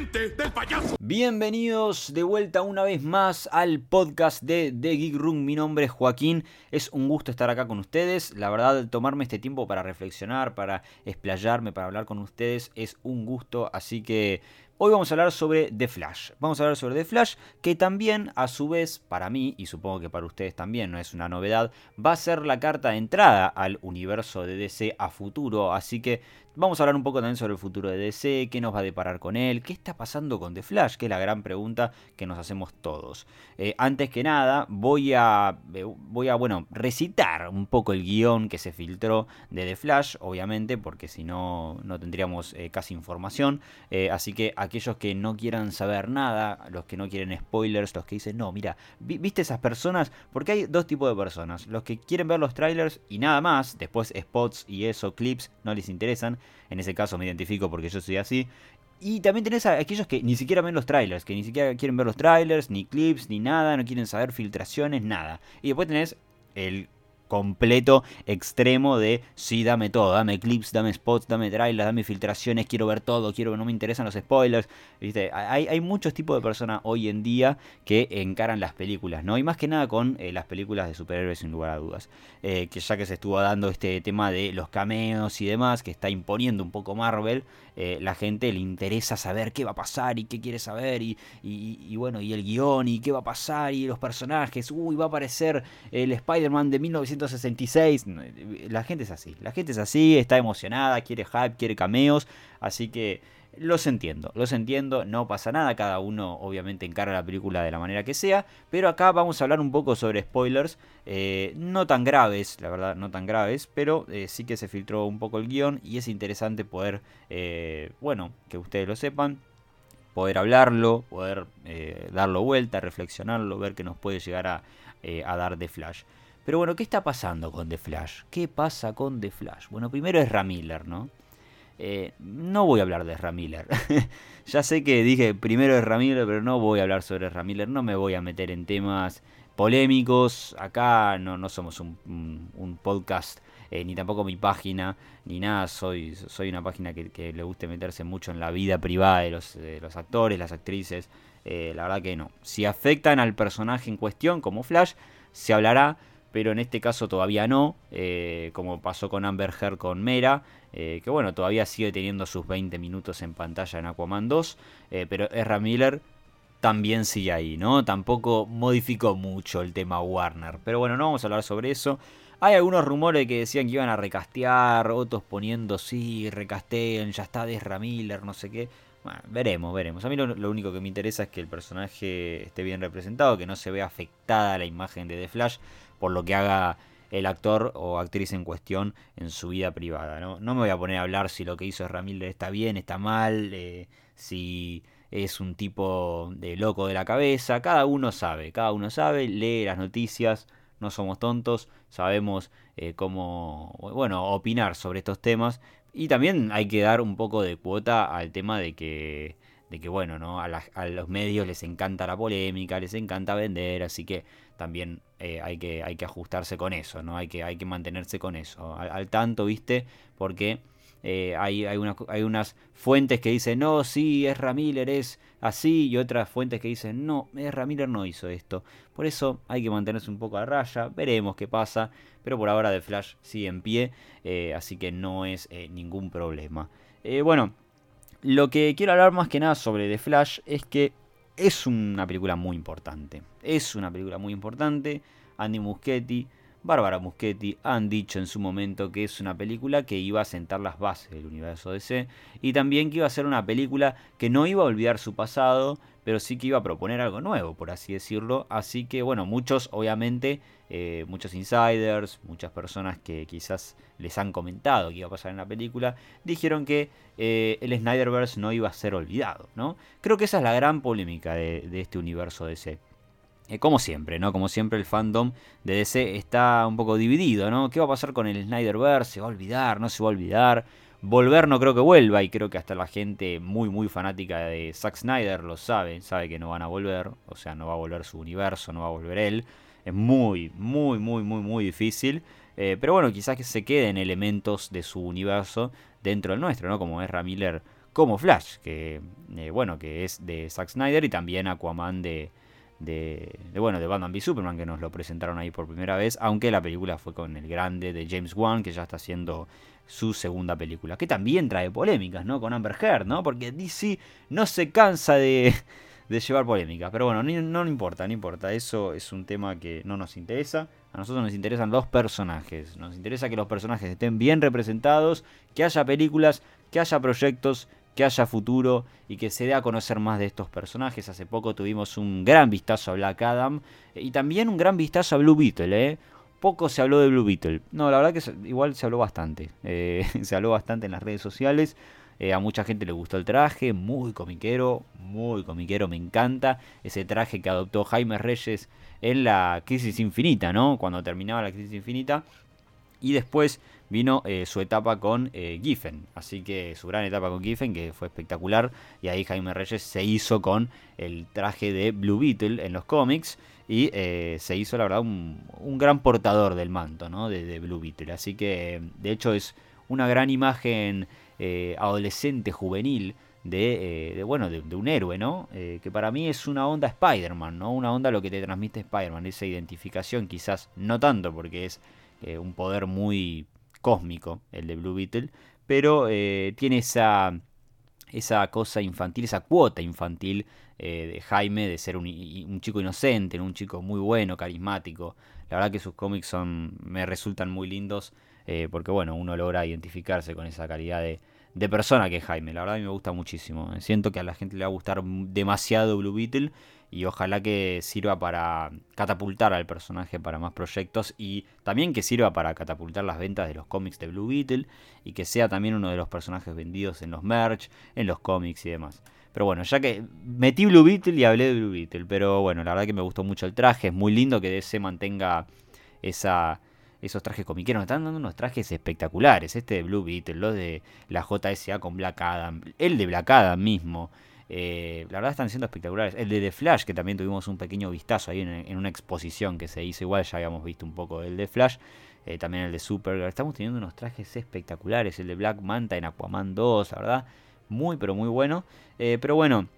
¡Suficiente del payaso! Bienvenidos de vuelta una vez más al podcast de The Geek Room. Mi nombre es Joaquín. Es un gusto estar acá con ustedes. La verdad, tomarme este tiempo para reflexionar, para explayarme, para hablar con ustedes es un gusto. Así que Hoy vamos a hablar sobre The Flash. Vamos a hablar sobre The Flash, que también, a su vez, para mí, y supongo que para ustedes también, no es una novedad, va a ser la carta de entrada al universo de DC a futuro. Así que Vamos a hablar un poco también sobre el futuro de DC, qué nos va a deparar con él, qué está pasando con The Flash, que es la gran pregunta que nos hacemos todos. Eh, antes que nada, voy a, eh, voy a bueno, recitar un poco el guion que se filtró de The Flash, obviamente, porque si no, no tendríamos eh, casi información. así que aquellos que no quieran saber nada, los que no quieren spoilers, los que dicen, no, mira, ¿viste esas personas? Porque hay dos tipos de personas, los que quieren ver los trailers y nada más, después spots y eso, clips, no les interesan en ese caso me identifico porque yo soy así. Y también tenés a aquellos que ni siquiera ven los trailers, que ni siquiera quieren ver los trailers, ni clips, ni nada, no quieren saber filtraciones, nada. Y después tenés el completo extremo de sí, dame todo, dame clips, dame spots, dame trailers, dame filtraciones, quiero ver todo, quiero no me interesan los spoilers. ¿Viste? Hay, hay muchos tipos de personas hoy en día que encaran las películas, ¿no? Y más que nada con eh, las películas de superhéroes, sin lugar a dudas. Eh, que ya que se estuvo dando este tema de los cameos y demás, que está imponiendo un poco Marvel, eh, la gente le interesa saber qué va a pasar y qué quiere saber, y, bueno, y el guion, y qué va a pasar, y los personajes, uy, va a aparecer el Spider-Man de 1900 166. La gente es así. La gente es así, está emocionada, quiere hype, quiere cameos. Así que los entiendo, los entiendo, no pasa nada, cada uno obviamente encara la película de la manera que sea, pero acá vamos a hablar un poco sobre spoilers, eh, no tan graves, la verdad, no tan graves, pero eh, sí que se filtró un poco el guion y es interesante poder, eh, bueno, que ustedes lo sepan, poder hablarlo, poder darlo vuelta, reflexionarlo, ver qué nos puede llegar a, a dar de flash. Pero bueno, ¿qué está pasando con The Flash? ¿Qué pasa con The Flash? Bueno, primero es Ramiller, ¿no? Eh, no voy a hablar de Ramiller. ya sé que dije primero es Ramiller, pero no voy a hablar sobre Ramiller. No me voy a meter en temas polémicos. Acá no, no somos un, podcast, eh, ni tampoco mi página, ni nada. Soy, soy una página que, le guste meterse mucho en la vida privada de los, actores, las actrices. Eh, la verdad que no. Si afectan al personaje en cuestión, como Flash, se hablará pero en este caso todavía no, eh, como pasó con Amber Heard con Mera, eh, que bueno, todavía sigue teniendo sus 20 minutos en pantalla en Aquaman 2, eh, pero Ezra Miller también sigue ahí, ¿no? Tampoco modificó mucho el tema Warner, pero bueno, no vamos a hablar sobre eso. Hay algunos rumores que decían que iban a recastear, otros poniendo sí, recasteen, ya está Ezra Miller, no sé qué. Bueno, veremos, veremos. A mí lo, lo, único que me interesa es que el personaje esté bien representado, que no se vea afectada la imagen de The Flash por lo que haga el actor o actriz en cuestión en su vida privada. No, me voy a poner a hablar si lo que hizo Ramírez está bien, está mal, eh, si es un tipo de loco de la cabeza. Cada uno sabe, cada uno sabe, lee las noticias, no somos tontos, sabemos eh, cómo, bueno, opinar sobre estos temas. Y también hay que dar un poco de cuota al tema de que de que bueno, ¿no? A, a, los medios les encanta la polémica, les encanta vender, así que también eh, hay, que, hay que ajustarse con eso, ¿no? Hay que, hay que mantenerse con eso, al, tanto, ¿viste? Porque eh, hay, hay, hay, unas fuentes que dicen, no, sí, es Miller es así, y otras fuentes que dicen, no, es Miller no hizo esto. Por eso hay que mantenerse un poco a raya, veremos qué pasa, pero por ahora The Flash sigue en pie, eh, así que no es ningún problema. bueno, lo que quiero hablar más que nada sobre The Flash es que es una película muy importante. Es una película muy importante. Andy Muschietti, Bárbara Muschietti han dicho en su momento que es una película que iba a sentar las bases del universo DC y también que iba a ser una película que no iba a olvidar su pasado, pero sí que iba a proponer algo nuevo, por así decirlo. Así que bueno, muchos obviamente eh, muchos insiders, muchas personas que quizás les han comentado que iba a pasar en la película, dijeron que eh, el Snyderverse no iba a ser olvidado, ¿no? Creo que esa es la gran polémica de, este universo DC. Eh, como siempre, ¿no? Como siempre el fandom de DC está un poco dividido, ¿no? ¿Qué va a pasar con el Snyderverse? ¿Se va a olvidar? ¿No se va a olvidar? Volver no creo que vuelva y creo que hasta la gente muy muy fanática de Zack Snyder lo sabe, sabe que no van a volver, o sea, no va a volver su universo, no va a volver él. Es muy, muy, muy, muy, muy difícil. pero bueno, quizás que se queden elementos de su universo dentro del nuestro, ¿no? Como Ezra Miller como Flash, que bueno, que es de Zack Snyder y también Aquaman de, de, bueno, de Batman v Superman, que nos lo presentaron ahí por primera vez, aunque la película fue con el grande de James Wan, que ya está haciendo su segunda película, que también trae polémicas, ¿no? Con Amber Heard, ¿no? Porque DC no se cansa de, de llevar polémicas, pero bueno, no, no importa, no importa, eso es un tema que no nos interesa, a nosotros nos interesan los personajes, nos interesa que los personajes estén bien representados, que haya películas, que haya proyectos que haya futuro y que se dé a conocer más de estos personajes. Hace poco tuvimos un gran vistazo a Black Adam eh, y también un gran vistazo a Blue Beetle. ¿eh? Poco se habló de Blue Beetle. No, la verdad que igual se habló bastante. Eh, se habló bastante en las redes sociales. a mucha gente le gustó el traje, muy comiquero, muy comiquero, me encanta. Ese traje que adoptó Jaime Reyes en la Crisis Infinita, ¿no? Cuando terminaba la Crisis Infinita. Y después vino eh, su etapa con eh, Giffen. Así que su gran etapa con Giffen, que fue espectacular. Y ahí Jaime Reyes se hizo con el traje de Blue Beetle en los cómics. Y eh, se hizo, la verdad, un, gran portador del manto ¿no? de, Blue Beetle. Así que, de hecho, es una gran imagen adolescente, juvenil. De, bueno de, un héroe no que para mí es una onda Spider-Man no una onda lo que te transmite Spider-Man esa identificación quizás no tanto porque es eh, un poder muy cósmico, el de Blue Beetle, pero eh, tiene esa, esa cosa infantil, esa cuota infantil eh, de Jaime de ser un, chico inocente, un chico muy bueno, carismático. La verdad que sus cómics son, me resultan muy lindos porque bueno, uno logra identificarse con esa calidad de, de persona que es Jaime. La verdad a mí me gusta muchísimo. Siento que a la gente le va a gustar demasiado Blue Beetle y ojalá que sirva para catapultar al personaje para más proyectos y también que sirva para catapultar las ventas de los cómics de Blue Beetle y que sea también uno de los personajes vendidos en los merch, en los cómics y demás. Pero bueno, ya que metí Blue Beetle y hablé de Blue Beetle, pero bueno, la verdad que me gustó mucho el traje, es muy lindo que DC mantenga esa, esos trajes comiqueros, están dando unos trajes espectaculares, este de Blue Beetle, los de la JSA con Black Adam, el de Black Adam mismo. Eh, la verdad están siendo espectaculares. El de The Flash, que también tuvimos un pequeño vistazo ahí en, una exposición que se hizo, igual ya habíamos visto un poco el de Flash. Eh, también el de Supergirl. Estamos teniendo unos trajes espectaculares. El de Black Manta en Aquaman 2, la verdad. Muy, pero muy bueno. Eh, pero bueno,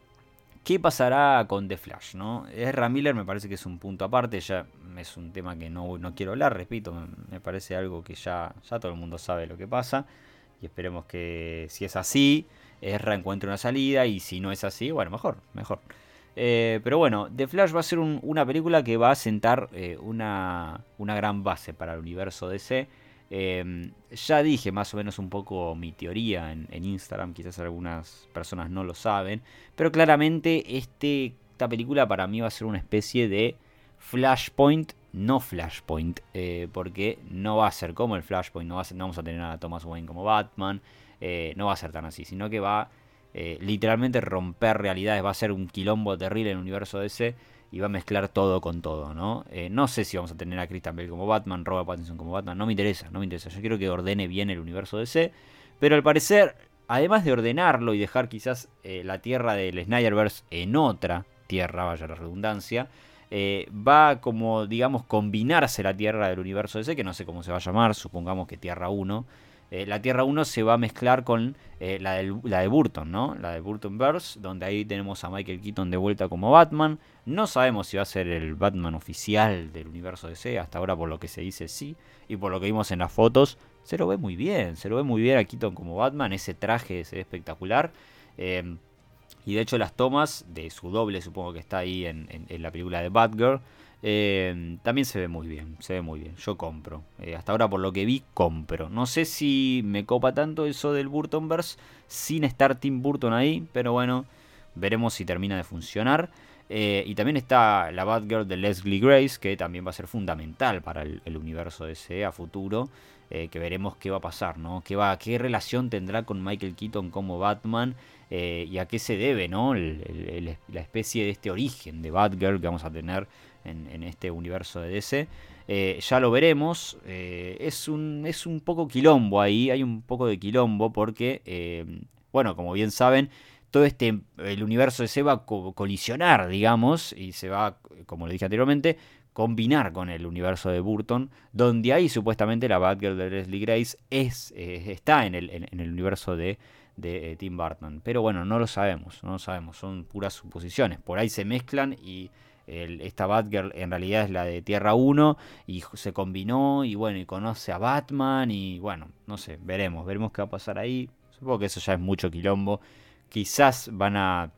¿qué pasará con The Flash? ¿no? Ezra Miller me parece que es un punto aparte. Ya es un tema que no, no quiero hablar, repito. Me, parece algo que ya, ya todo el mundo sabe lo que pasa. Y esperemos que si es así Ezra encuentre una salida y si no es así, bueno, mejor, mejor. Eh, pero bueno, The Flash va a ser una película que va a sentar eh, una, una, gran base para el universo DC. Em, ya dije más o menos un poco mi teoría en, Instagram, quizás algunas personas no lo saben, pero claramente este, esta película para mí va a ser una especie de Flashpoint, no Flashpoint, eh, porque no va a ser como el Flashpoint, no, va no vamos a tener a Thomas Wayne como Batman, eh, no va a ser tan así, sino que va eh, literalmente romper realidades, va a ser un quilombo terrible en el universo DC y va a mezclar todo con todo, ¿no? Eh, no sé si vamos a tener a Christian Bale como Batman, Robert Pattinson como Batman, no me interesa, no me interesa, yo quiero que ordene bien el universo DC, pero al parecer, además de ordenarlo y dejar quizás la tierra del Snyderverse en otra tierra, vaya la redundancia, va como, digamos, combinarse la tierra del universo DC, que no sé cómo se va a llamar, supongamos que Tierra 1, eh, la Tierra 1 se va a mezclar con eh, la, de Burton, ¿no? La de Burton Verse, donde ahí tenemos a Michael Keaton de vuelta como Batman. No sabemos si va a ser el Batman oficial del universo DC, hasta ahora por lo que se dice sí, y por lo que vimos en las fotos, se lo ve muy bien, se lo ve muy bien a Keaton como Batman, ese traje se ve espectacular. Em, y de hecho las tomas de su doble, supongo que está ahí en la película de Batgirl, eh, también se ve muy bien, se ve muy bien. Yo compro. Eh, hasta ahora por lo que vi, compro. No sé si me copa tanto eso del Burtonverse sin estar Tim Burton ahí, pero bueno, veremos si termina de funcionar. Eh, y también está la Batgirl de Leslie Grace, que también va a ser fundamental para el, universo DC a futuro. que veremos qué va a pasar, ¿no? ¿Qué, va, qué relación tendrá con Michael Keaton como Batman y a qué se debe, ¿no? la especie de este origen de Batgirl que vamos a tener en, este universo de DC. Eh, ya lo veremos. Eh, es, un, es un poco quilombo ahí. Hay un poco de quilombo porque, eh, bueno, como bien saben, todo este, el universo DC va a colisionar, digamos, y se va, como le dije anteriormente, combinar con el universo de Burton, donde ahí supuestamente la Batgirl de Leslie Grace es, está en el, en, el, universo de, de, Tim Burton. Pero bueno, no lo sabemos, no lo sabemos, son puras suposiciones. Por ahí se mezclan y esta Batgirl en realidad es la de Tierra 1 y se combinó y bueno, y conoce a Batman y bueno, no sé, veremos, veremos qué va a pasar ahí. Supongo que eso ya es mucho quilombo. Quizás van a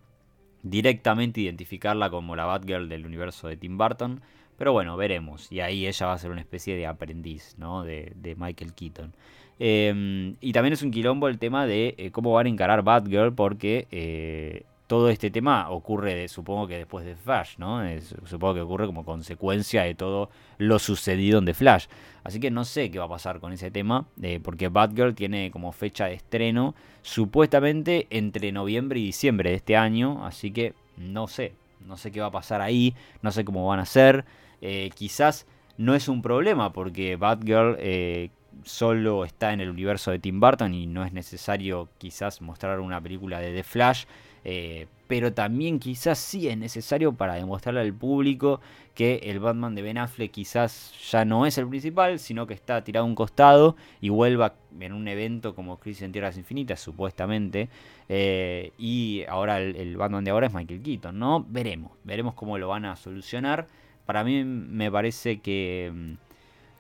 directamente identificarla como la Batgirl del universo de Tim Burton. Pero bueno, veremos. Y ahí ella va a ser una especie de aprendiz, ¿no? De, Michael Keaton. Em, y también es un quilombo el tema de eh, cómo van a encarar Batgirl porque eh, todo este tema ocurre, supongo que después de Flash, ¿no? supongo que ocurre como consecuencia de todo lo sucedido en The Flash. Así que no sé qué va a pasar con ese tema, eh, porque Batgirl tiene como fecha de estreno supuestamente entre noviembre y diciembre de este año, así que no sé, no sé qué va a pasar ahí, no sé cómo van a ser. Eh, quizás no es un problema, porque Batgirl... Eh, solo está en el universo de Tim Burton y no es necesario quizás mostrar una película de The Flash eh, pero también quizás sí es necesario para demostrarle al público que el Batman de Ben Affleck quizás ya no es el principal, sino que está tirado a un costado y vuelva en un evento como Crisis en Tierras Infinitas, supuestamente. Eh, y ahora el, Batman de ahora es Michael Keaton, ¿no? Veremos, veremos cómo lo van a solucionar. Para mí me parece que,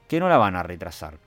que no la van a retrasar.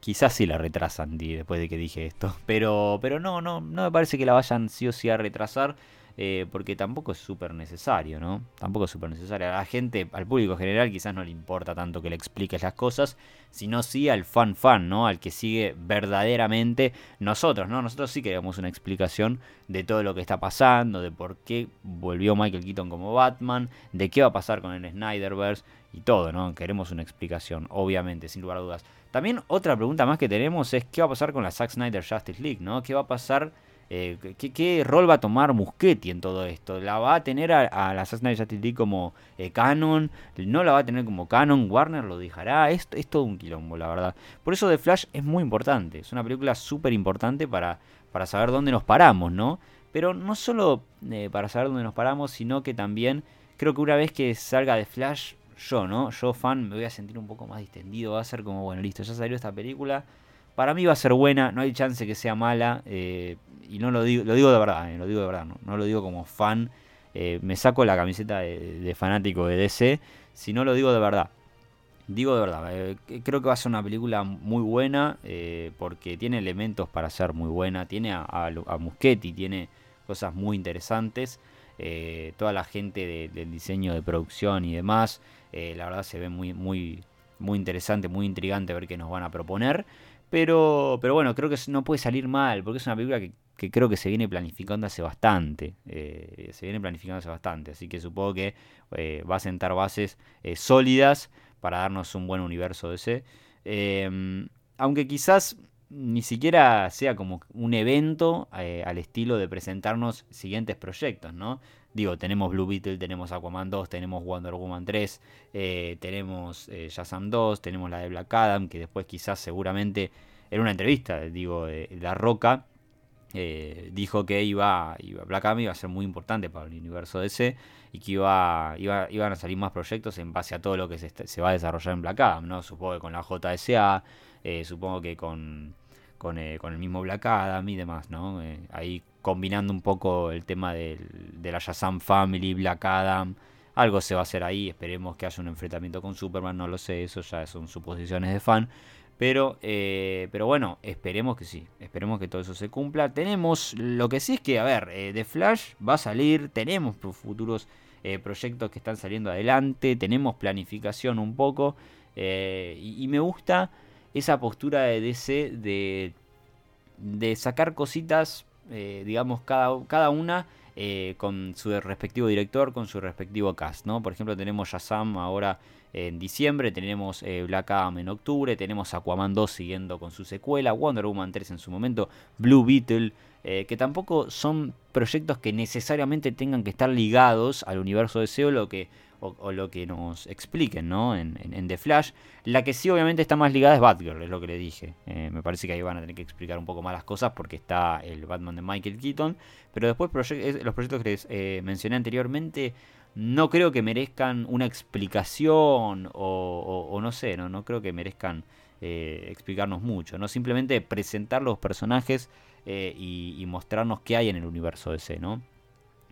Quizás sí la retrasan después de que dije esto. Pero, pero no, no, no me parece que la vayan sí o sí a retrasar. Eh, porque tampoco es súper necesario, ¿no? Tampoco es súper necesario. A la gente, al público general, quizás no le importa tanto que le expliques las cosas, sino sí al fan fan, ¿no? Al que sigue verdaderamente nosotros, ¿no? Nosotros sí queremos una explicación de todo lo que está pasando, de por qué volvió Michael Keaton como Batman, de qué va a pasar con el Snyderverse y todo, ¿no? Queremos una explicación, obviamente, sin lugar a dudas. También otra pregunta más que tenemos es qué va a pasar con la Zack Snyder Justice League, ¿no? ¿Qué va a pasar? Eh, ¿qué, rol va a tomar Muschetti en todo esto? ¿La va a tener a, la Zack Snyder Justice League como eh, canon? ¿No la va a tener como canon? ¿Warner lo dejará? Es, es todo un quilombo, la verdad. Por eso The Flash es muy importante. Es una película súper importante para, para saber dónde nos paramos, ¿no? Pero no solo eh, para saber dónde nos paramos, sino que también creo que una vez que salga The Flash yo, ¿no? Yo fan me voy a sentir un poco más distendido, va a ser como, bueno, listo, ya salió esta película. Para mí va a ser buena, no hay chance que sea mala. Eh, y no lo digo, lo digo de verdad, eh, lo digo de verdad, no, lo digo como fan. Eh, me saco la camiseta de, fanático de DC, si no lo digo de verdad. Digo de verdad, creo que va a ser una película muy buena porque tiene elementos para ser muy buena. Tiene a, a, Muschetti, tiene cosas muy interesantes. Toda la gente del diseño de producción y demás. Eh, la verdad se ve muy, muy, muy interesante, muy intrigante ver qué nos van a proponer. Pero, pero bueno, creo que no puede salir mal, porque es una película que, creo que se viene planificando hace bastante. Eh, se viene planificando hace bastante, así que supongo que eh, va a sentar bases sólidas para darnos un buen universo de ese. Aunque quizás ni siquiera sea como un evento al estilo de presentarnos siguientes proyectos, ¿no? Digo, tenemos Blue Beetle, tenemos Aquaman 2, tenemos Wonder Woman 3, eh, tenemos eh, Shazam 2, tenemos la de Black Adam, que después quizás seguramente en una entrevista, digo, La Roca, eh, dijo que iba, Black Adam iba a ser muy importante para el universo DC y que iba, iba, iban a salir más proyectos en base a todo lo que se, se va a desarrollar en Black Adam, ¿no? Supongo que con la JSA, supongo que con, con, con, el mismo Black Adam y demás, ¿no? ahí combinando un poco el tema de la Shazam Family, Black Adam. Algo se va a hacer ahí, esperemos que haya un enfrentamiento con Superman, no lo sé, eso ya son suposiciones de fan. Pero, eh, pero bueno, esperemos que sí, esperemos que todo eso se cumpla. Tenemos, lo que sí es que, a ver, eh, The Flash va a salir, tenemos futuros eh, proyectos que están saliendo adelante, tenemos planificación un poco. Y, me gusta esa postura de DC de, de sacar cositas eh, digamos, cada, cada una eh, con su respectivo director, con su respectivo cast, ¿no? Por ejemplo, tenemos Shazam ahora en diciembre, tenemos eh, Black Adam en octubre, tenemos Aquaman 2 siguiendo con su secuela, Wonder Woman 3 en su momento, Blue Beetle, que tampoco son proyectos que necesariamente tengan que estar ligados al universo de SEO, lo que o, lo que nos expliquen, ¿no? En, The Flash. La que sí obviamente está más ligada es Batgirl, es lo que le dije. Eh, me parece que ahí van a tener que explicar un poco más las cosas porque está el Batman de Michael Keaton. Pero después los proyectos que les eh, mencioné anteriormente no creo que merezcan una explicación o, no sé, no, no creo que merezcan eh, explicarnos mucho, ¿no? Simplemente presentar los personajes eh, y, mostrarnos qué hay en el universo DC, ¿no?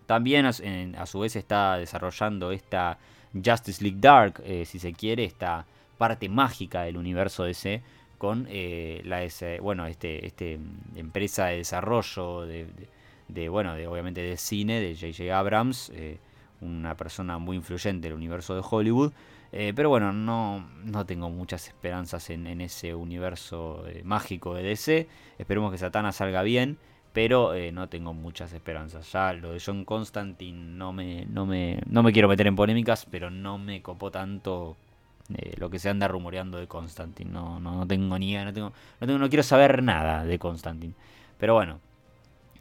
También a, su vez está desarrollando esta Justice League Dark, eh, si se quiere, esta parte mágica del universo DC con la bueno este, este empresa de desarrollo de, bueno de obviamente de cine de J.J. Abrams una persona muy influyente del universo de Hollywood. Eh, pero bueno, no, no, tengo muchas esperanzas en, ese universo eh, mágico de DC. Esperemos que Satana salga bien, pero eh, no tengo muchas esperanzas. Ya lo de John Constantine no me, no me, no me quiero meter en polémicas, pero no me copó tanto lo que se anda rumoreando de Constantine. No, no, no tengo ni no tengo, no tengo, no quiero saber nada de Constantine. Pero bueno,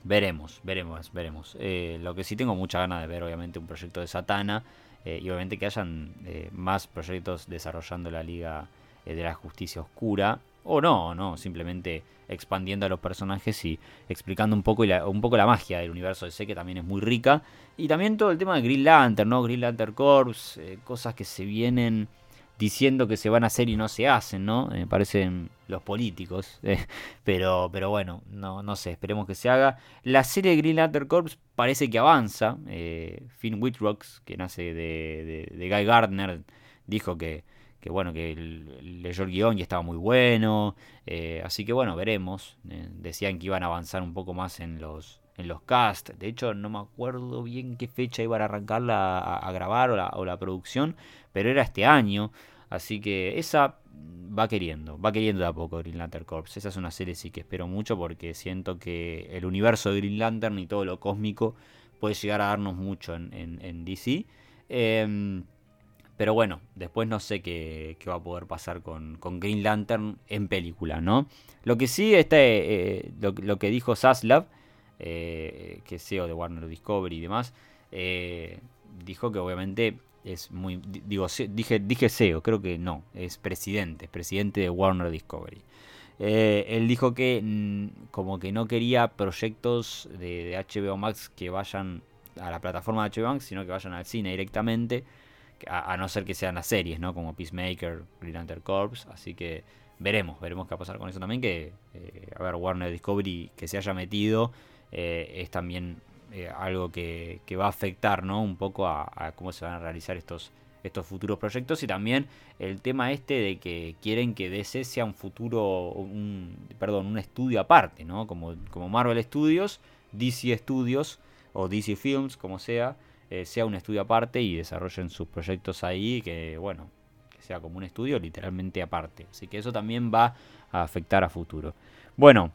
Veremos, veremos, veremos. Eh, lo que sí tengo mucha ganas de ver, obviamente, un proyecto de Satana. Eh, y obviamente que hayan eh, más proyectos desarrollando la Liga de la Justicia Oscura. O no, no, simplemente expandiendo a los personajes y explicando un poco, la, un poco la magia del universo de C, que también es muy rica. Y también todo el tema de Green Lantern, ¿no? Green Lantern Corps, cosas que se vienen diciendo que se van a hacer y no se hacen, ¿no? Me parecen los políticos. Eh, pero, pero bueno, no, no sé, esperemos que se haga. La serie de Green Lantern Corps parece que avanza. Eh, Finn Whitrocks, que nace de, de, Guy Gardner, dijo que, que bueno, que leyó el guion y estaba muy bueno. Eh, así que bueno, veremos. decían que iban a avanzar un poco más en los, en los cast. De hecho, no me acuerdo bien qué fecha iban a arrancarla a, grabar o la, o la, producción, pero era este año. Así que esa va queriendo, va queriendo de a poco Green Lantern Corps. Esa es una serie sí que espero mucho porque siento que el universo de Green Lantern y todo lo cósmico puede llegar a darnos mucho en, en, DC. Em, pero bueno, después no sé qué, qué va a poder pasar con, con, Green Lantern en película, ¿no? Lo que sí, este, eh, lo, que dijo Saslav eh, que es CEO de Warner Discovery y demás, eh, dijo que obviamente es muy. Digo, dije, dije CEO, creo que no, es presidente, es presidente de Warner Discovery. Eh, él dijo que mm, como que no quería proyectos de, HBO Max que vayan a la plataforma de HBO Max, sino que vayan al cine directamente, a, no ser que sean las series, ¿no? Como Peacemaker, Green Lantern Corps, así que veremos, veremos qué va a pasar con eso también, que, a ver, Warner Discovery que se haya metido eh, es también eh, algo que, va a afectar ¿no? un poco a, cómo se van a realizar estos, estos futuros proyectos y también el tema este de que quieren que DC sea un futuro, un, perdón, un estudio aparte, ¿no? como, como Marvel Studios, DC Studios o DC Films, como sea, eh, sea un estudio aparte y desarrollen sus proyectos ahí, que bueno, que sea como un estudio literalmente aparte. Así que eso también va a afectar a futuro. Bueno,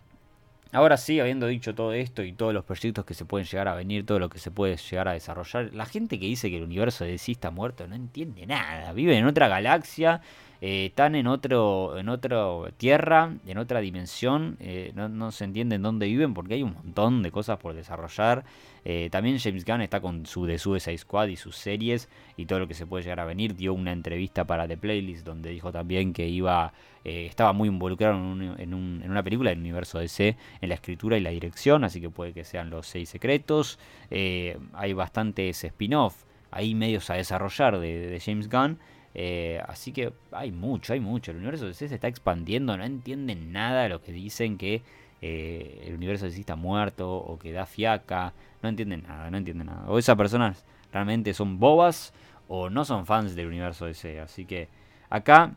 Ahora sí, habiendo dicho todo esto y todos los proyectos que se pueden llegar a venir, todo lo que se puede llegar a desarrollar, la gente que dice que el universo de sí está muerto no entiende nada. Viven en otra galaxia, eh, están en otro, en otra tierra, en otra dimensión, eh, no, se entiende en dónde viven porque hay un montón de cosas por desarrollar. Eh, también James Gunn está con su de Suicide Squad y sus series y todo lo que se puede llegar a venir. Dio una entrevista para The Playlist donde dijo también que iba, estaba muy involucrado en, una película del universo DC, en la escritura y la dirección, así que puede que sean los seis secretos. hay bastantes spin-off ahí medios a desarrollar de James Gunn. Eh, así que hay mucho, hay mucho. El universo de DC se está expandiendo, no entienden nada de lo que dicen que eh, el universo de DC está muerto o que da fiaca. No entienden nada, no entienden nada. O esas personas realmente son bobas o no son fans del universo de DC. Así que acá,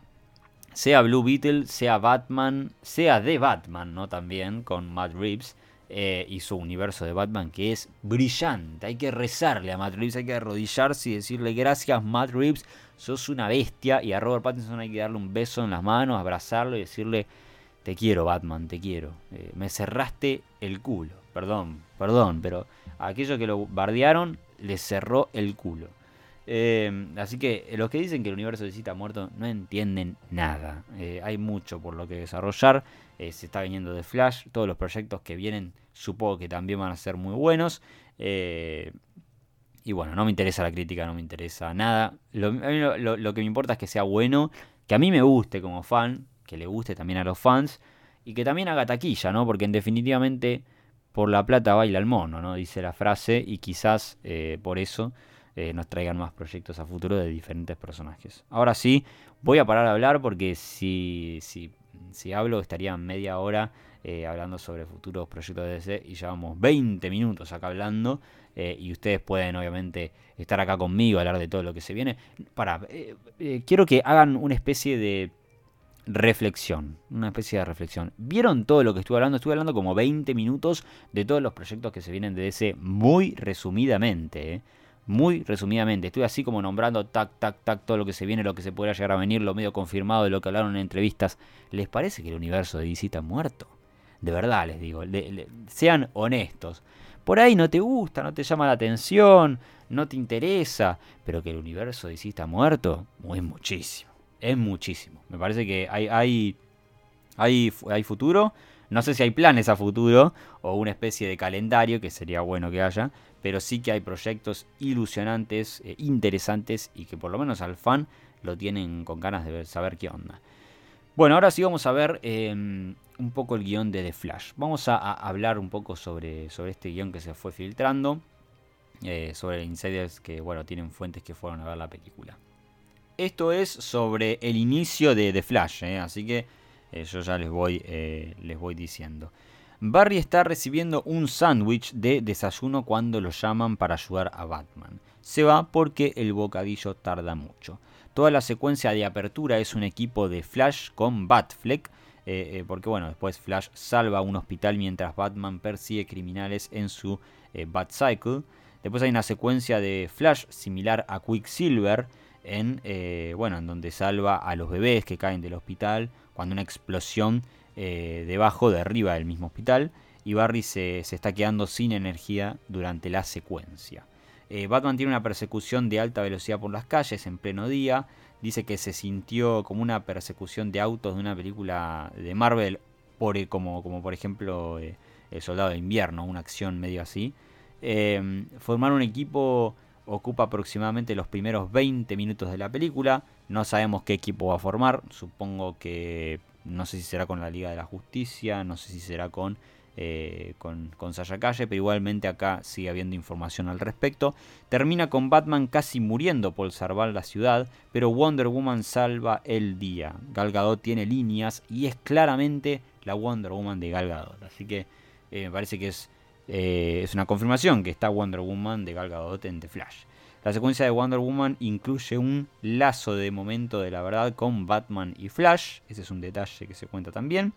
sea Blue Beetle, sea Batman, sea de Batman, ¿no? También con Matt Reeves. Eh, y su universo de Batman que es brillante. Hay que rezarle a Matt Reeves, hay que arrodillarse y decirle gracias Matt Reeves, sos una bestia. Y a Robert Pattinson hay que darle un beso en las manos, abrazarlo y decirle te quiero Batman, te quiero. Eh, me cerraste el culo. Perdón, perdón, pero a aquellos que lo bardearon le cerró el culo. Eh, así que los que dicen que el universo de Cita muerto no entienden nada. hay mucho por lo que desarrollar. Eh, se está viniendo de Flash, todos los proyectos que vienen supongo que también van a ser muy buenos. Eh, y bueno, no me interesa la crítica, no me interesa nada. Lo, lo, que me importa es que sea bueno, que a mí me guste como fan, que le guste también a los fans y que también haga taquilla, ¿no? Porque en definitivamente por la plata baila el mono, ¿no? Dice la frase y quizás eh, por eso eh, nos traigan más proyectos a futuro de diferentes personajes. Ahora sí, voy a parar de hablar porque si, si, si hablo estaría media hora eh, hablando sobre futuros proyectos de DC y llevamos 20 minutos acá hablando eh, y ustedes pueden obviamente estar acá conmigo, hablar de todo lo que se viene. Para, quiero que hagan una especie de reflexión, una especie de reflexión. ¿Vieron todo lo que estuve hablando? Estuve hablando como 20 minutos de todos los proyectos que se vienen de DC muy resumidamente. Muy resumidamente, estoy así como nombrando tac, tac, tac, todo lo que se viene, lo que se pueda llegar a venir, lo medio confirmado de lo que hablaron en entrevistas. ¿Les parece que el universo de DC está muerto? De verdad les digo, sean honestos. Por ahí no te gusta, no te llama la atención, no te interesa, pero que el universo de DC está muerto, es muchísimo, es muchísimo. Me parece que hay, hay, hay, hay futuro, no sé si hay planes a futuro o una especie de calendario, que sería bueno que haya, pero sí que hay proyectos ilusionantes, eh, interesantes y que por lo menos al fan lo tienen con ganas de saber qué onda. Bueno, ahora sí vamos a ver em, un poco el guion de The Flash. Vamos a, hablar un poco sobre, sobre este guion que se fue filtrando, eh, sobre insiders que bueno, tienen fuentes que fueron a ver la película. Esto es sobre el inicio de The Flash, eh, así que yo ya les voy, les voy diciendo. Barry está recibiendo un sándwich de desayuno cuando lo llaman para ayudar a Batman. Se va porque el bocadillo tarda mucho. Toda la secuencia de apertura es un equipo de Flash con Batfleck, eh, eh, porque bueno, después Flash salva un hospital mientras Batman persigue criminales en su eh, Batcycle. Después hay una secuencia de Flash similar a Quicksilver, en, bueno, en donde salva a los bebés que caen del hospital cuando una explosión eh, debajo, de arriba del mismo hospital, y Barry se, está quedando sin energía durante la secuencia. Eh, Batman tiene una persecución de alta velocidad por las calles en pleno día. Dice que se sintió como una persecución de autos de una película de Marvel, por, eh, como, como por ejemplo El Soldado de Invierno, una acción medio así. formar un equipo ocupa aproximadamente los primeros 20 minutos de la película. No sabemos qué equipo va a formar. Supongo que no sé si será con la Liga de la Justicia, no sé si será con, eh, con, con Saya Calle, pero igualmente acá sigue habiendo información al respecto. Termina con Batman casi muriendo por salvar la ciudad, pero Wonder Woman salva el día. Gal Gadot tiene líneas y es claramente la Wonder Woman de Gal Gadot. Así que eh, me parece que es, eh, es una confirmación que está Wonder Woman de Gal Gadot en The Flash. La secuencia de Wonder Woman incluye un lazo de momento de la verdad con Batman y Flash, ese es un detalle que se cuenta también.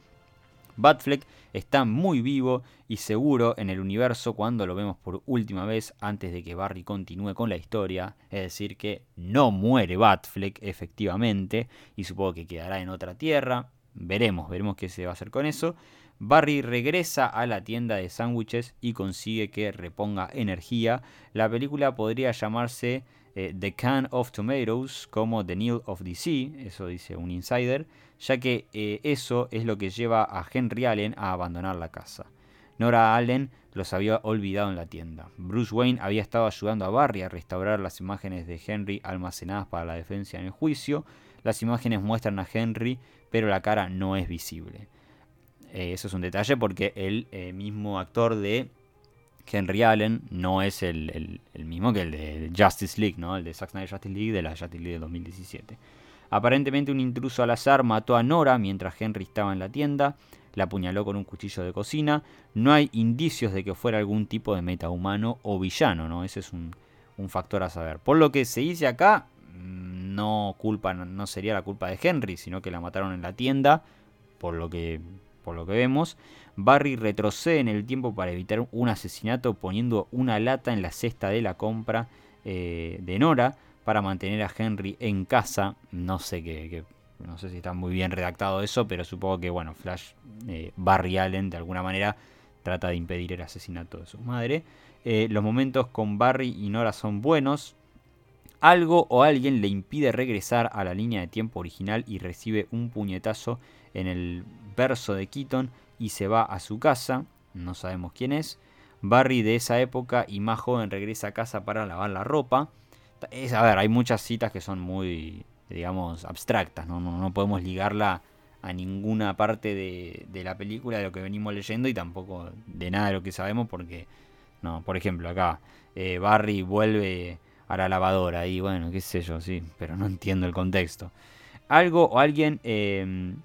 Batfleck está muy vivo y seguro en el universo cuando lo vemos por última vez antes de que Barry continúe con la historia, es decir, que no muere Batfleck efectivamente y supongo que quedará en otra tierra, veremos, veremos qué se va a hacer con eso. Barry regresa a la tienda de sándwiches y consigue que reponga energía. La película podría llamarse eh, The Can of Tomatoes como The Neil of Sea, eso dice un insider, ya que eh, eso es lo que lleva a Henry Allen a abandonar la casa. Nora Allen los había olvidado en la tienda. Bruce Wayne había estado ayudando a Barry a restaurar las imágenes de Henry almacenadas para la defensa en el juicio. Las imágenes muestran a Henry, pero la cara no es visible. Eh, eso es un detalle porque el eh, mismo actor de Henry Allen no es el, mismo que el de Justice League, ¿no? El de Zack Snyder Justice League de la Justice League de 2017. Aparentemente un intruso al azar mató a Nora mientras Henry estaba en la tienda, la apuñaló con un cuchillo de cocina. No hay indicios de que fuera algún tipo de metahumano o villano, ¿no? Ese es un, un factor a saber. Por lo que se dice acá, mm, no culpa, no sería la culpa de Henry, sino que la mataron en la tienda, por lo que por lo que vemos, Barry retrocede en el tiempo para evitar un asesinato poniendo una lata en la cesta de la compra eh, de Nora para mantener a Henry en casa. No sé qué, no sé si está muy bien redactado eso, pero supongo que bueno, Flash, eh, Barry Allen de alguna manera trata de impedir el asesinato de su madre. Eh, los momentos con Barry y Nora son buenos. Algo o alguien le impide regresar a la línea de tiempo original y recibe un puñetazo en el verso de Keaton y se va a su casa, no sabemos quién es. Barry de esa época y más joven regresa a casa para lavar la ropa. Es, a ver, hay muchas citas que son muy, digamos, abstractas, no, no, podemos ligarla a ninguna parte de, la película de lo que venimos leyendo y tampoco de nada de lo que sabemos porque, no, por ejemplo, acá eh, Barry vuelve a la lavadora. Y bueno, qué sé yo, sí, pero no entiendo el contexto. Algo o alguien em,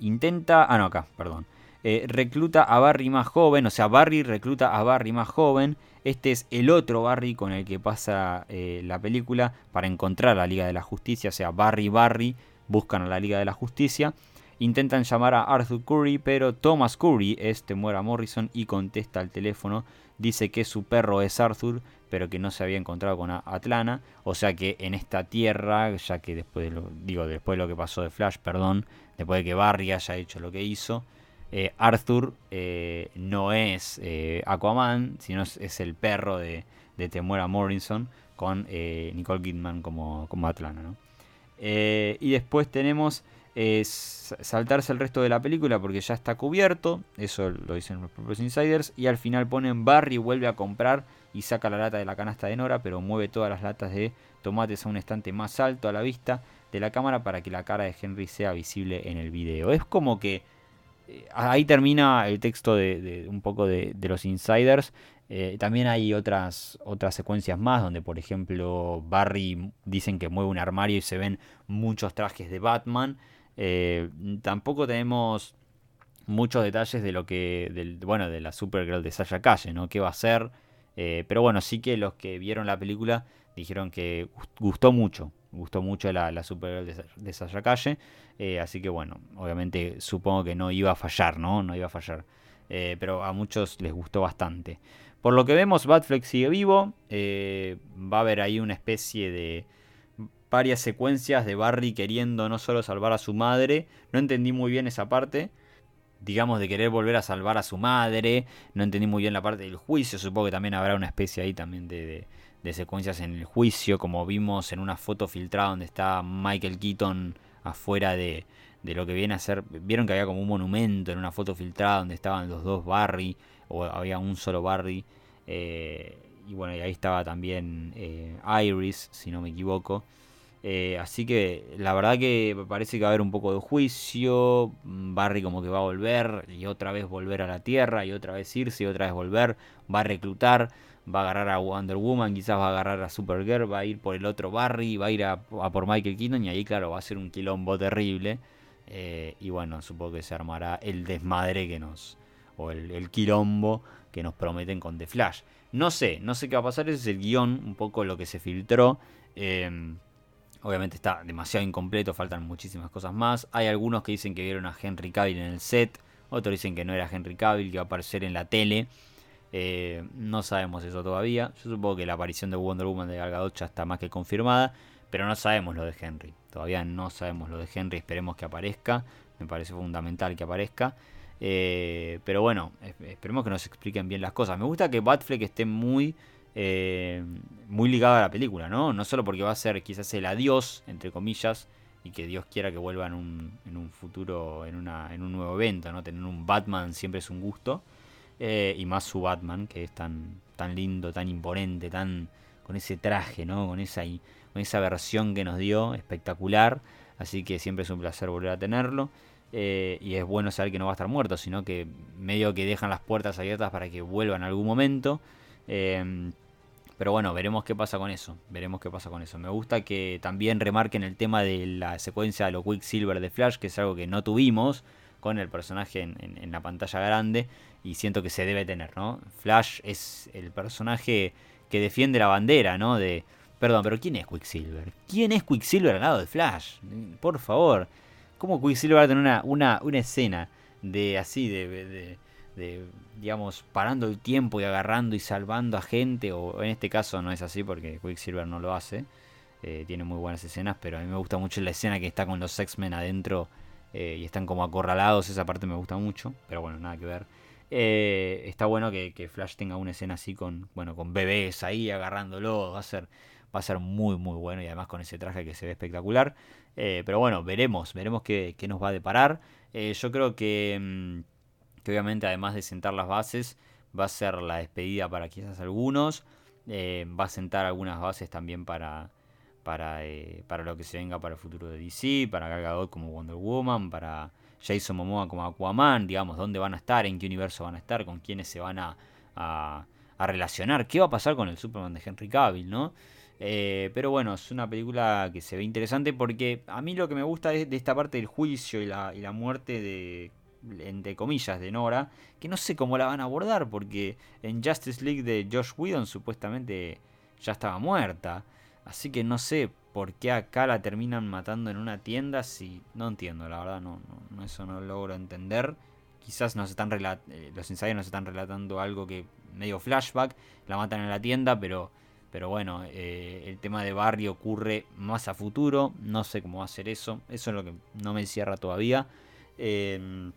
intenta... Ah, no, acá, perdón. Eh, recluta a Barry más joven, o sea, Barry recluta a Barry más joven. Este es el otro Barry con el que pasa eh, la película para encontrar a la Liga de la Justicia, o sea, Barry Barry buscan a la Liga de la Justicia. Intentan llamar a Arthur Curry, pero Thomas Curry este muera Morrison y contesta al teléfono. Dice que su perro es Arthur, pero que no se había encontrado con Atlana. O sea que en esta tierra, ya que después de lo, digo, después de lo que pasó de Flash, perdón, después de que Barry haya hecho lo que hizo, eh, Arthur eh, no es eh, Aquaman, sino es, el perro de, de Temuera Morrison con Nicole Kidman como, como Atlana. y después tenemos saltarse el resto de la película porque ya está cubierto, eso lo dicen los propios insiders, y al final ponen Barry vuelve a comprar y saca la lata de la canasta de Nora, pero mueve todas las latas de tomates a un estante más alto a la vista de la cámara para que la cara de Henry sea visible en el video. Es como que eh, ahí termina el texto de, un poco de, los insiders. Eh, también hay otras, otras secuencias más donde, por ejemplo, Barry dicen que mueve un armario y se ven muchos trajes de Batman. Eh, tampoco tenemos muchos detalles de lo que, bueno, de la Supergirl de Sasha Calle, ¿no? ¿Qué va a ser? Pero bueno, sí que los que vieron la película dijeron que gustó mucho, gustó mucho la, la Supergirl de, Sasha Calle. Eh, así que bueno, obviamente supongo que no iba a fallar, ¿no? No iba a fallar. Eh, pero a muchos les gustó bastante. Por lo que vemos, Batfleck sigue vivo. Eh, va a haber ahí una especie de varias secuencias de Barry queriendo no solo salvar a su madre. No entendí muy bien esa parte. Digamos de querer volver a salvar a su madre. No entendí muy bien la parte del juicio. Supongo que también habrá una especie ahí también de, de secuencias en el juicio. Como vimos en una foto filtrada donde está Michael Keaton afuera de, lo que viene a ser. Vieron que había como un monumento en una foto filtrada donde estaban los dos Barry, o había un solo Barry. Eh, y bueno, y ahí estaba también eh, Iris, si no me equivoco. Eh, así que la verdad que parece que va a haber un poco de juicio. Barry como que va a volver y otra vez volver a la Tierra y otra vez irse y otra vez volver. Va a reclutar va a agarrar a Wonder Woman, quizás va a agarrar a Supergirl, va a ir por el otro Barry, va a ir a, por Michael Keaton y ahí claro va a ser un quilombo terrible. Eh, y bueno, supongo que se armará el desmadre que nos, o el, quilombo que nos prometen con The Flash. No sé, no sé qué va a pasar, ese es el guion, un poco lo que se filtró. Em, obviamente está demasiado incompleto, faltan muchísimas cosas más. Hay algunos que dicen que vieron a Henry Cavill en el set, otros dicen que no era Henry Cavill, que va a aparecer en la tele. Eh, no sabemos eso todavía. Yo supongo que la aparición de Wonder Woman de Gal Gadot ya está más que confirmada, pero no sabemos lo de Henry. Todavía no sabemos lo de Henry, esperemos que aparezca. Me parece fundamental que aparezca. Eh, pero bueno, esperemos que nos expliquen bien las cosas. Me gusta que Batfleck esté muy, eh, muy ligado a la película, ¿no? No solo porque va a ser quizás el adiós, entre comillas, y que Dios quiera que vuelva en un, en un futuro, en, una, en un nuevo evento, ¿no? Tener un Batman siempre es un gusto. Eh, y más su Batman, que es tan, tan lindo, tan imponente, tan con ese traje, ¿no? Con esa, con esa versión que nos dio, espectacular. Así que siempre es un placer volver a tenerlo. Eh, y es bueno saber que no va a estar muerto, sino que medio que dejan las puertas abiertas para que vuelva en algún momento. Em, pero bueno, veremos qué pasa con eso. Veremos qué pasa con eso. Me gusta que también remarquen el tema de la secuencia de los Quicksilver de Flash, que es algo que no tuvimos con el personaje en la pantalla grande y siento que se debe tener, ¿no? Flash es el personaje que defiende la bandera, ¿no? De, perdón, pero ¿quién es Quicksilver? ¿Quién es Quicksilver al lado de Flash? Por favor, ¿cómo Quicksilver va a tener una, una, una escena de así, de, de, digamos, parando el tiempo y agarrando y salvando a gente? O en este caso no es así porque Quicksilver no lo hace. Eh, tiene muy buenas escenas, pero a mí me gusta mucho la escena que está con los X-Men adentro eh, y están como acorralados. Esa parte me gusta mucho, pero bueno, nada que ver. Eh, está bueno que, Flash tenga una escena así con, bueno, con bebés ahí agarrándolo. Va a ser, va a ser muy, muy bueno. Y además con ese traje que se ve espectacular. Pero bueno, veremos, veremos qué, nos va a deparar. Yo creo que, mm, que, obviamente, además de sentar las bases, va a ser la despedida para quizás algunos. va a sentar algunas bases también para. Para, para lo que se venga para el futuro de DC, para Gal Gadot como Wonder Woman, para Jason Momoa como Aquaman, digamos, dónde van a estar, en qué universo van a estar, con quiénes se van a, a, relacionar, qué va a pasar con el Superman de Henry Cavill, ¿no? Eh, pero bueno, es una película que se ve interesante porque a mí lo que me gusta es de esta parte del juicio y la, y la muerte de, entre comillas, de Nora, que no sé cómo la van a abordar porque en Justice League de Josh Whedon supuestamente ya estaba muerta. Así que no sé por qué acá la terminan matando en una tienda si no entiendo, la verdad, no, no eso no logro entender. Quizás nos están eh, los ensayos nos están relatando algo que medio flashback, la matan en la tienda, pero pero bueno, eh, el tema de Barry ocurre más a futuro. No sé cómo va a ser eso. Eso es lo que no me cierra todavía. Em,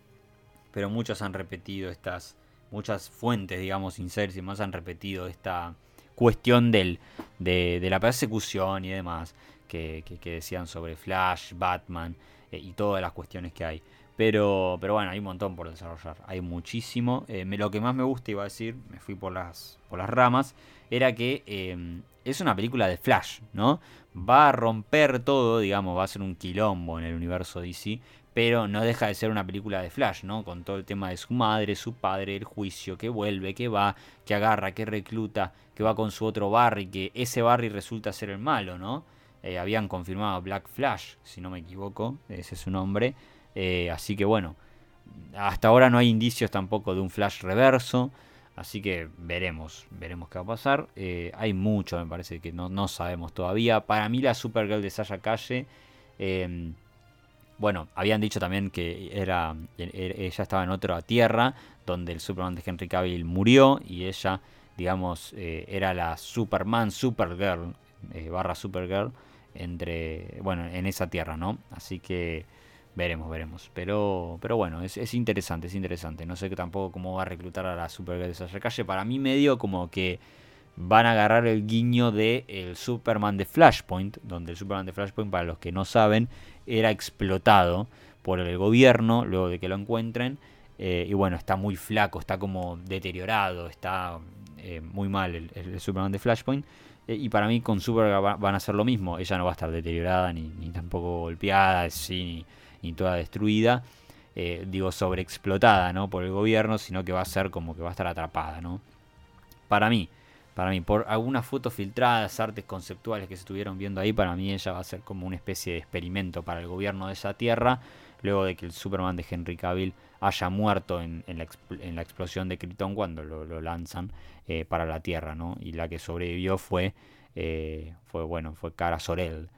pero muchos han repetido estas. Muchas fuentes, digamos, y más han repetido esta cuestión del, de, la persecución y demás. Que, decían sobre Flash, Batman eh, y todas las cuestiones que hay. Pero, pero bueno, hay un montón por desarrollar. Hay muchísimo. Eh, lo que más me gusta, iba a decir, me fui por las, por las ramas, era que em, es una película de Flash, ¿no? Va a romper todo, digamos, va a ser un quilombo en el universo DC, pero no deja de ser una película de Flash, ¿no? Con todo el tema de su madre, su padre, el juicio, que vuelve, que va, que agarra, que recluta, que va con su otro Barry, que ese Barry resulta ser el malo, ¿no? Eh, habían confirmado Black Flash, si no me equivoco, ese es su nombre. Eh, así que bueno, hasta ahora no hay indicios tampoco de un Flash reverso. Así que veremos, veremos qué va a pasar. Eh, hay mucho, me parece que no, sabemos todavía. Para mí la Supergirl de Sasha Calle, em, bueno, habían dicho también que era, e, e, ella estaba en otra tierra donde el Superman de Henry Cavill murió y ella, digamos, eh, era la Superman Supergirl eh, barra Supergirl entre, bueno, en esa tierra, ¿no? Así que Veremos, veremos. Pero, pero bueno, es, interesante, es interesante. No sé tampoco cómo va a reclutar a la Supergirl de Sasha Calle. Para mí medio como que van a agarrar el guiño de el Superman de Flashpoint, donde el Superman de Flashpoint, para los que no saben, era explotado por el gobierno luego de que lo encuentren. Eh, y bueno, está muy flaco, está como deteriorado, está eh, muy mal el, Superman de Flashpoint. Eh, y para mí con Supergirl van a hacer lo mismo. Ella no va a estar deteriorada ni, ni tampoco golpeada, sí, ni toda destruida, digo, sobreexplotada, ¿no? Por el gobierno, sino que va a ser como que va a estar atrapada, ¿no? Para mí, para mí, por algunas fotos filtradas, artes conceptuales que se estuvieron viendo ahí, para mí ella va a ser como una especie de experimento para el gobierno de esa tierra, luego de que el Superman de Henry Cavill haya muerto en, la, explosión de Krypton cuando lo, lanzan eh, para la Tierra, ¿no? Y la que sobrevivió fue, eh, fue bueno, fue Cara Sorel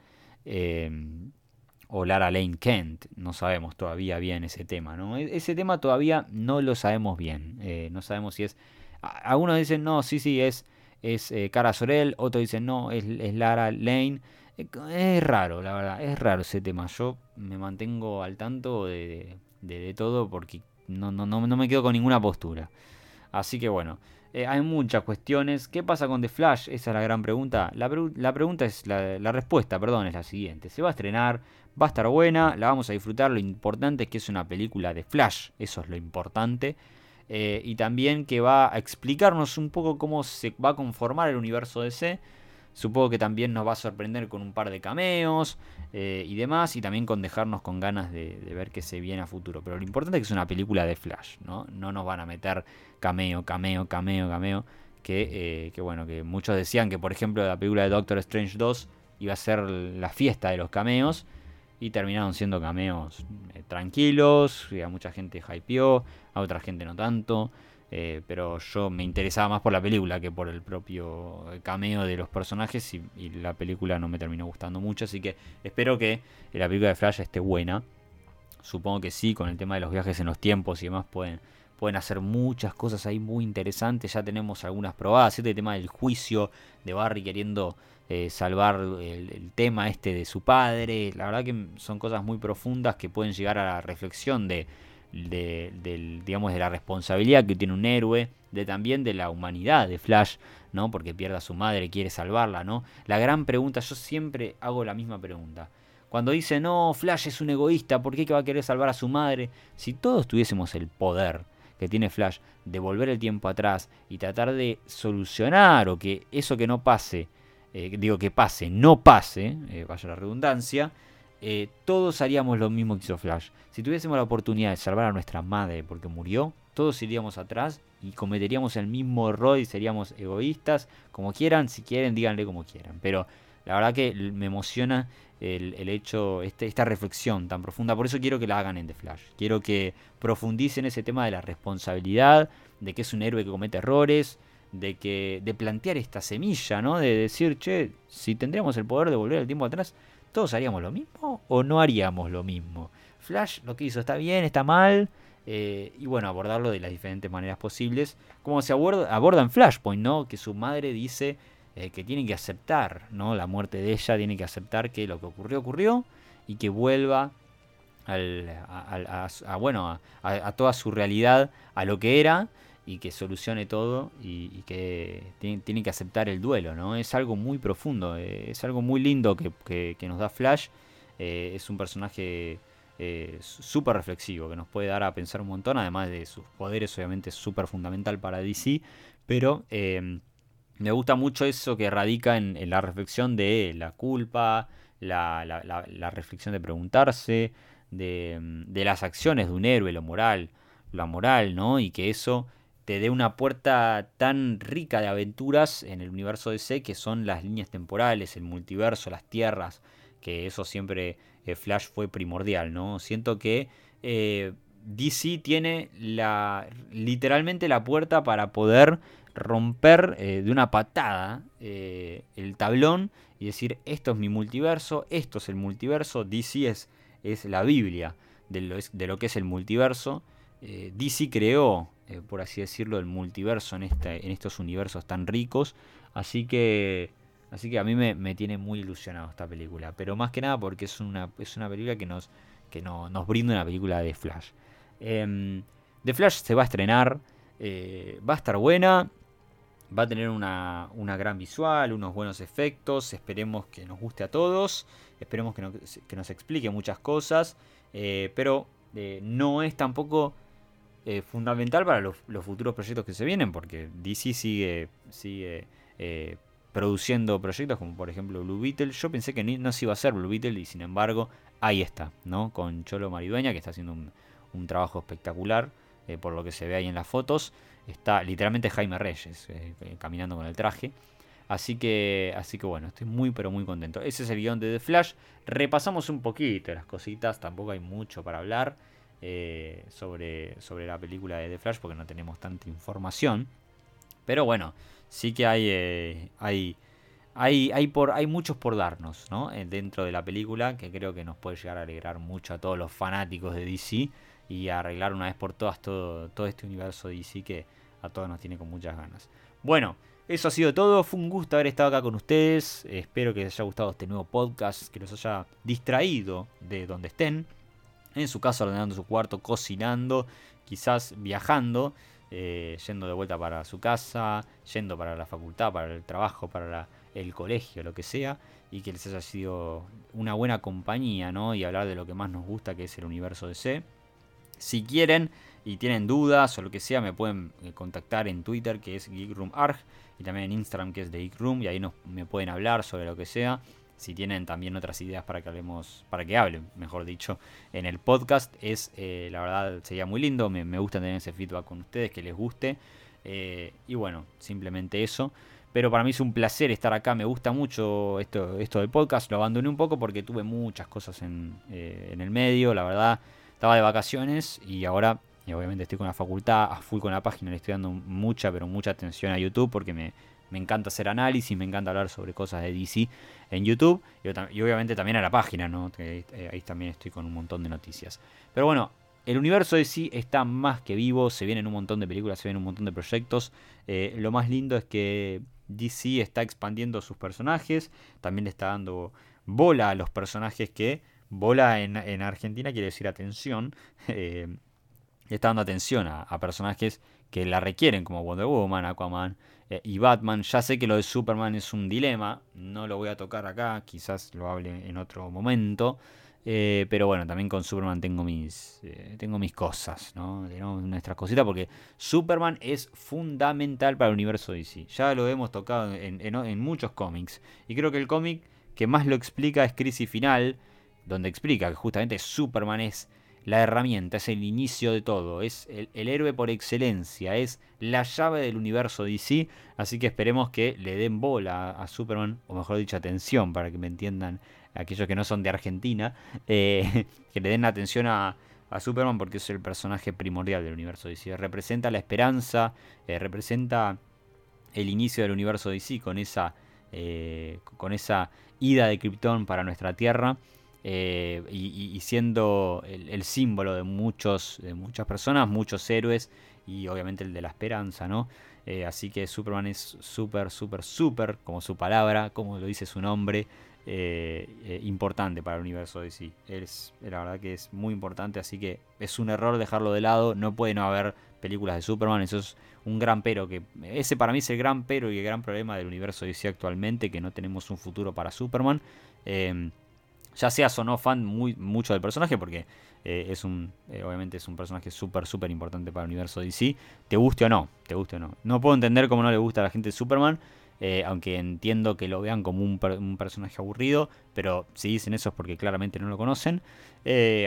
o Lara Lane Kent, no sabemos todavía bien ese tema, ¿no? E-, ese tema todavía no lo sabemos bien, eh, no sabemos si es... Algunos dicen, no, sí, sí, es, es eh, Cara Sorel, otros dicen, no, es, Lara Lane. Eh, es raro, la verdad, es raro ese tema. Yo me mantengo al tanto de, de, todo porque no, no, no, no me quedo con ninguna postura. Así que bueno, eh, hay muchas cuestiones. ¿Qué pasa con The Flash? Esa es la gran pregunta. La, pregunta es, la, respuesta, perdón, es la siguiente. Se va a estrenar, va a estar buena, la vamos a disfrutar. Lo importante es que es una película de Flash, eso es lo importante. Eh, y también que va a explicarnos un poco cómo se va a conformar el universo DC. Supongo que también nos va a sorprender con un par de cameos eh, y demás, y también con dejarnos con ganas de, ver qué se viene a futuro. Pero lo importante es que es una película de Flash, ¿no? No nos van a meter cameo, cameo, cameo, cameo. Que, eh, que bueno, que muchos decían que, por ejemplo, la película de Doctor Strange 2 iba a ser la fiesta de los cameos. Y terminaron siendo cameos eh, tranquilos, y a mucha gente hypeó, a otra gente no tanto. Eh, pero yo me interesaba más por la película que por el propio cameo de los personajes y, la película no me terminó gustando mucho, así que espero que la película de Flash esté buena. Supongo que sí, con el tema de los viajes en los tiempos y demás pueden, pueden hacer muchas cosas ahí muy interesantes. Ya tenemos algunas probadas, este tema del juicio de Barry queriendo eh, salvar el, tema este de su padre. La verdad que son cosas muy profundas que pueden llegar a la reflexión de de, digamos, de la responsabilidad que tiene un héroe, de también de la humanidad de Flash, ¿no? Porque pierde a su madre, quiere salvarla, ¿no? La gran pregunta, yo siempre hago la misma pregunta. Cuando dice, no, Flash es un egoísta, ¿por qué va a querer salvar a su madre? Si todos tuviésemos el poder que tiene Flash de volver el tiempo atrás y tratar de solucionar o que eso que no pase, eh, digo que pase, no pase, eh, vaya la redundancia, eh, todos haríamos lo mismo que hizo Flash. Si tuviésemos la oportunidad de salvar a nuestra madre porque murió, todos iríamos atrás y cometeríamos el mismo error y seríamos egoístas, como quieran, si quieren, díganle como quieran. Pero la verdad que me emociona el, hecho, este, esta reflexión tan profunda. Por eso quiero que la hagan en The Flash. Quiero que profundicen ese tema de la responsabilidad, de que es un héroe que comete errores, de que de plantear esta semilla, ¿no? De decir, che, si tendríamos el poder de volver el tiempo atrás, ¿todos haríamos lo mismo o no haríamos lo mismo? Flash lo que hizo está bien, está mal, eh, y bueno, abordarlo de las diferentes maneras posibles, como se aborda, en Flashpoint, ¿no? Que su madre dice eh, que tiene que aceptar, ¿no? La muerte de ella, tiene que aceptar que lo que ocurrió, ocurrió, y que vuelva a, bueno, a, toda su realidad, a lo que era, y que solucione todo y, que tiene, que aceptar el duelo, ¿no? Es algo muy profundo, eh, es algo muy lindo que, nos da Flash. Eh, es un personaje eh, súper reflexivo que nos puede dar a pensar un montón, además de sus poderes, obviamente súper fundamental para DC, pero me gusta mucho eso que radica en, la reflexión de la culpa, la, la, reflexión de preguntarse, de, de, las acciones de un héroe, lo moral, la moral, ¿no? Y que eso te dé una puerta tan rica de aventuras en el universo DC que son las líneas temporales, el multiverso, las tierras, que eso siempre eh, Flash fue primordial, ¿no? Siento que eh, DC tiene la literalmente la puerta para poder romper eh, de una patada el tablón y decir esto es mi multiverso, esto es el multiverso, DC es, es la Biblia de lo, de lo que es el multiverso. DC creó eh, por así decirlo, el multiverso en, este, en estos universos tan ricos. Así que, así que a mí me, tiene muy ilusionado esta película. Pero más que nada porque es una, es una película que nos, que no, nos brinda una película de Flash. Eh, The Flash se va a estrenar, eh, va a estar buena, va a tener una, una, gran visual, unos buenos efectos, esperemos que nos guste a todos, esperemos que, nos explique muchas cosas, eh, pero no es tampoco eh, fundamental para los, futuros proyectos que se vienen, porque DC sigue, sigue eh, produciendo proyectos como por ejemplo Blue Beetle. Yo pensé que no se iba a hacer Blue Beetle y sin embargo ahí está, ¿no? Con Cholo Maridueña que está haciendo un, trabajo espectacular eh, por lo que se ve ahí en las fotos. Está literalmente Jaime Reyes caminando con el traje. Así que, así que bueno, estoy muy pero muy contento. Ese es el guion de The Flash. Repasamos un poquito las cositas, tampoco hay mucho para hablar. Eh, sobre, sobre la película de The Flash porque no tenemos tanta información. Pero bueno, sí que hay, eh, hay, hay, hay, por, hay muchos por darnos ¿no? Eh, dentro de la película que creo que nos puede llegar a alegrar mucho a todos los fanáticos de DC y arreglar una vez por todas todo, todo este universo DC que a todos nos tiene con muchas ganas. Bueno, eso ha sido todo. Fue un gusto haber estado acá con ustedes. Espero que les haya gustado este nuevo podcast, que los haya distraído de donde estén en su casa ordenando su cuarto, cocinando, quizás viajando, eh, yendo de vuelta para su casa, yendo para la facultad, para el trabajo, para el colegio, lo que sea, y que les haya sido una buena compañía, ¿no? Y hablar de lo que más nos gusta, que es el universo DC. Si quieren y tienen dudas o lo que sea, me pueden eh, contactar en Twitter, que es GeekRoomArg, y también en Instagram, que es de GeekRoom, y ahí nos, me pueden hablar sobre lo que sea si tienen también otras ideas para que hablemos, para que hablen, mejor dicho, en el podcast, es eh, la verdad sería muy lindo, me, gusta tener ese feedback con ustedes, que les guste. Eh, y bueno, simplemente eso. Pero para mí es un placer estar acá, me gusta mucho esto, esto del podcast, lo abandoné un poco porque tuve muchas cosas en, eh, en el medio, la verdad, estaba de vacaciones y ahora obviamente estoy con la facultad, a full con la página, le estoy dando mucha, pero mucha atención a YouTube porque me, me encanta hacer análisis, me encanta hablar sobre cosas de DC en YouTube y, obviamente también a la página, ¿no? Eh, ahí también estoy con un montón de noticias. Pero bueno, el universo de DC está más que vivo, se vienen un montón de películas, se vienen un montón de proyectos. Eh, lo más lindo es que DC está expandiendo sus personajes, también le está dando bola a los personajes que bola en, Argentina quiere decir atención. Eh, está dando atención a personajes que la requieren, como Wonder Woman, Aquaman, eh, y Batman. Ya sé que lo de Superman es un dilema, no lo voy a tocar acá, quizás lo hable en otro momento. Eh, pero bueno, también con Superman tengo mis, eh, tengo mis cosas, ¿no? nuestras cositas, porque Superman es fundamental para el universo DC. Ya lo hemos tocado en, en muchos cómics. Y creo que el cómic que más lo explica es Crisis Final, donde explica que justamente Superman es la herramienta, es el inicio de todo, es el, héroe por excelencia, es la llave del universo DC, así que esperemos que le den bola a, Superman, o mejor dicho, atención, para que me entiendan aquellos que no son de Argentina, eh, que le den atención a, Superman porque es el personaje primordial del universo DC, representa la esperanza, eh, representa el inicio del universo DC con esa, eh, con esa ida de Krypton para nuestra Tierra y, siendo el, símbolo de, muchos, de muchas personas, muchos héroes y obviamente el de la esperanza, ¿no? Así que Superman es súper, súper, súper, como su palabra, como lo dice su nombre, eh, importante para el universo de sí. Es, la verdad que es muy importante, así que es un error dejarlo de lado. No puede no haber películas de Superman, eso es un gran pero. que Ese para mí es el gran pero y el gran problema del universo DC actualmente, que no tenemos un futuro para Superman ya seas o no fan muy, mucho del personaje, porque eh, es un, eh, obviamente es un personaje súper, súper importante para el universo DC, te guste o no, te guste o no. No puedo entender cómo no le gusta a la gente de Superman, eh, aunque entiendo que lo vean como un, personaje aburrido, pero si dicen eso es porque claramente no lo conocen.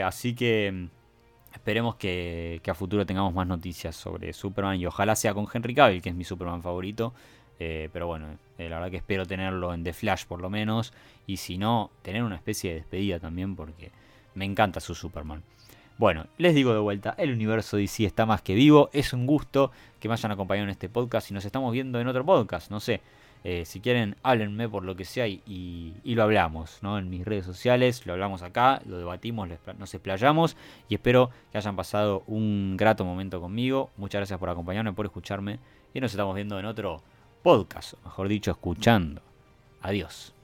así que mm, esperemos que, a futuro tengamos más noticias sobre Superman y ojalá sea con Henry Cavill, que es mi Superman favorito. Eh, pero bueno, eh, la verdad que espero tenerlo en The Flash por lo menos. Y si no, tener una especie de despedida también porque me encanta su Superman. Bueno, les digo de vuelta, el universo DC está más que vivo. Es un gusto que me hayan acompañado en este podcast y nos estamos viendo en otro podcast. No sé, eh, si quieren, háblenme por lo que sea y, lo hablamos, ¿no? En mis redes sociales, lo hablamos acá, lo debatimos, nos explayamos y espero que hayan pasado un grato momento conmigo. Muchas gracias por acompañarme, por escucharme y nos estamos viendo en otro podcast, mejor dicho, escuchando. Adiós.